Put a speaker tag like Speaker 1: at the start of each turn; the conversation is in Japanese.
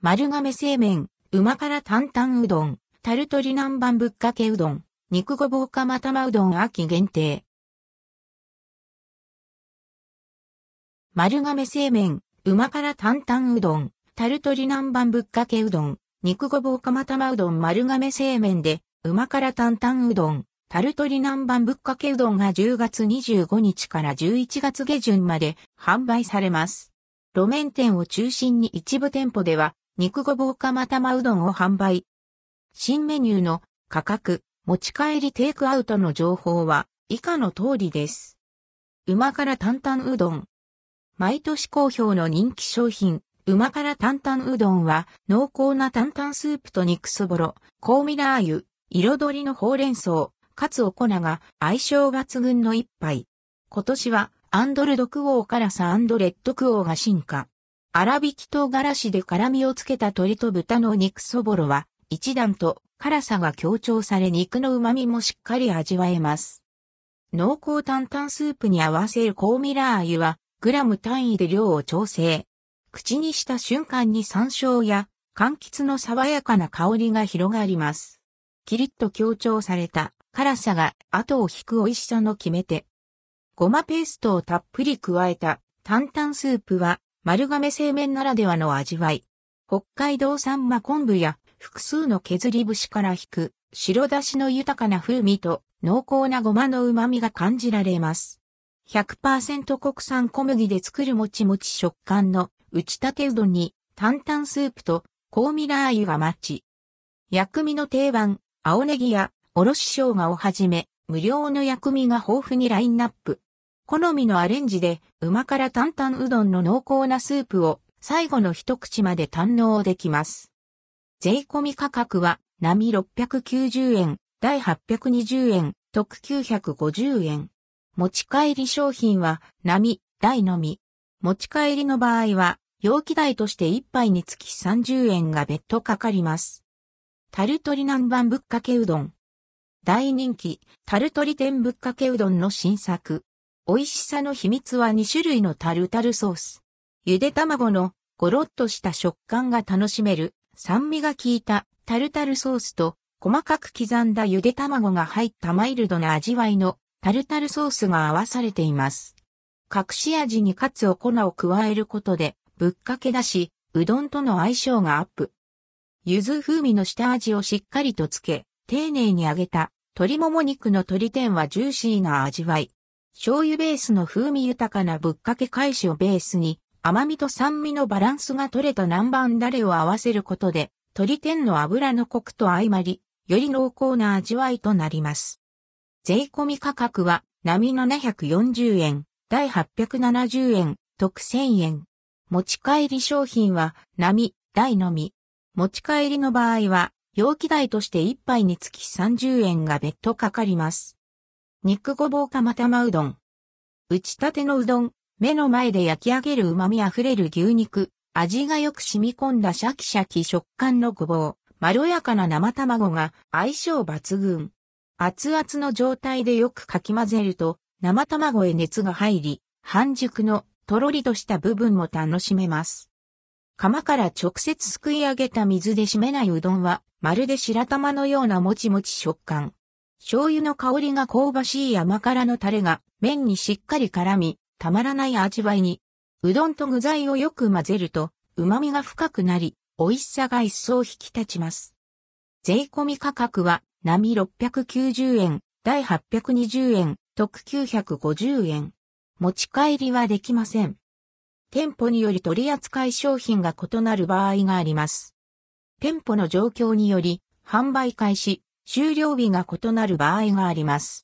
Speaker 1: 丸亀製麺、旨辛担々うどん、タルトリ南蛮ぶっかけうどん、肉ごぼう釜玉うどん秋限定。丸亀製麺、旨辛担々うどん、タルトリ南蛮ぶっかけうどん、肉ごぼう釜玉うどん丸亀製麺で、旨辛担々うどん、タルトリ南蛮ぶっかけうどんが10月25日から11月下旬まで販売されます。路面店を中心に一部店舗では、肉ごぼう釜玉うどんを販売。新メニューの価格、持ち帰りテイクアウトの情報は以下の通りです。旨辛担々うどん。毎年好評の人気商品、旨辛担々うどんは濃厚な担々スープと肉そぼろ、香味ラー油、彩りのほうれん草、かつお粉が相性抜群の一杯。今年はアンドルドクオー辛さレッドクオーが進化。粗挽き唐辛子で辛みをつけた鶏と豚の肉そぼろは、一段と辛さが強調され肉の旨味もしっかり味わえます。濃厚担々スープに合わせる香味ラー油は、グラム単位で量を調整。口にした瞬間に山椒や柑橘の爽やかな香りが広がります。キリッと強調された辛さが後を引く美味しさの決め手。ごまペーストをたっぷり加えた担々スープは丸亀製麺ならではの味わい。北海道産マ昆布や複数の削り節から引く白だしの豊かな風味と濃厚なごまの旨味が感じられます。100%国産小麦で作るもちもち食感の打ち立てうどんに担々スープと香味ラー油がマッチ。薬味の定番、青ネギやおろし生姜をはじめ、無料の薬味が豊富にラインナップ。好みのアレンジで、旨辛担々うどんの濃厚なスープを最後の一口まで堪能できます。税込み価格は、並690円、第820円、特950円。持ち帰り商品は、並、大のみ。持ち帰りの場合は、容器代として1杯につき30円が別途かかります。タルトリ南蛮ぶっかけうどん。大人気、タルトリ天ぶっかけうどんの新作。美味しさの秘密は2種類のタルタルソース。ゆで卵のゴロッとした食感が楽しめる酸味が効いたタルタルソースと細かく刻んだゆで卵が入ったマイルドな味わいのタルタルソースが合わされています。隠し味にかつお粉を加えることでぶっかけだし、うどんとの相性がアップ。柚子風味の下味をしっかりとつけ、丁寧に揚げた鶏もも肉の鶏天はジューシーな味わい。醤油ベースの風味豊かなぶっかけ返しをベースに、甘みと酸味のバランスが取れた南蛮ダレを合わせることで、鶏天の油のコクと相まり、より濃厚な味わいとなります。税込み価格は、並740円、第870円、特1000円。持ち帰り商品は、並、大のみ。持ち帰りの場合は、容器代として1杯につき30円が別途かかります。肉ごぼう釜玉うどん。打ち立てのうどん、目の前で焼き上げる旨味あふれる牛肉、味がよく染み込んだシャキシャキ食感のごぼう、まろやかな生卵が相性抜群。熱々の状態でよくかき混ぜると、生卵へ熱が入り、半熟のとろりとした部分も楽しめます。釜から直接すくい上げた水で締めないうどんは、まるで白玉のようなもちもち食感。醤油の香りが香ばしい甘辛のタレが麺にしっかり絡み、たまらない味わいに。うどんと具材をよく混ぜると、旨味が深くなり、美味しさが一層引き立ちます。税込み価格は、並690円、第820円、特950円。持ち帰りはできません。店舗により取扱い商品が異なる場合があります。店舗の状況により、販売開始、終了日が異なる場合があります。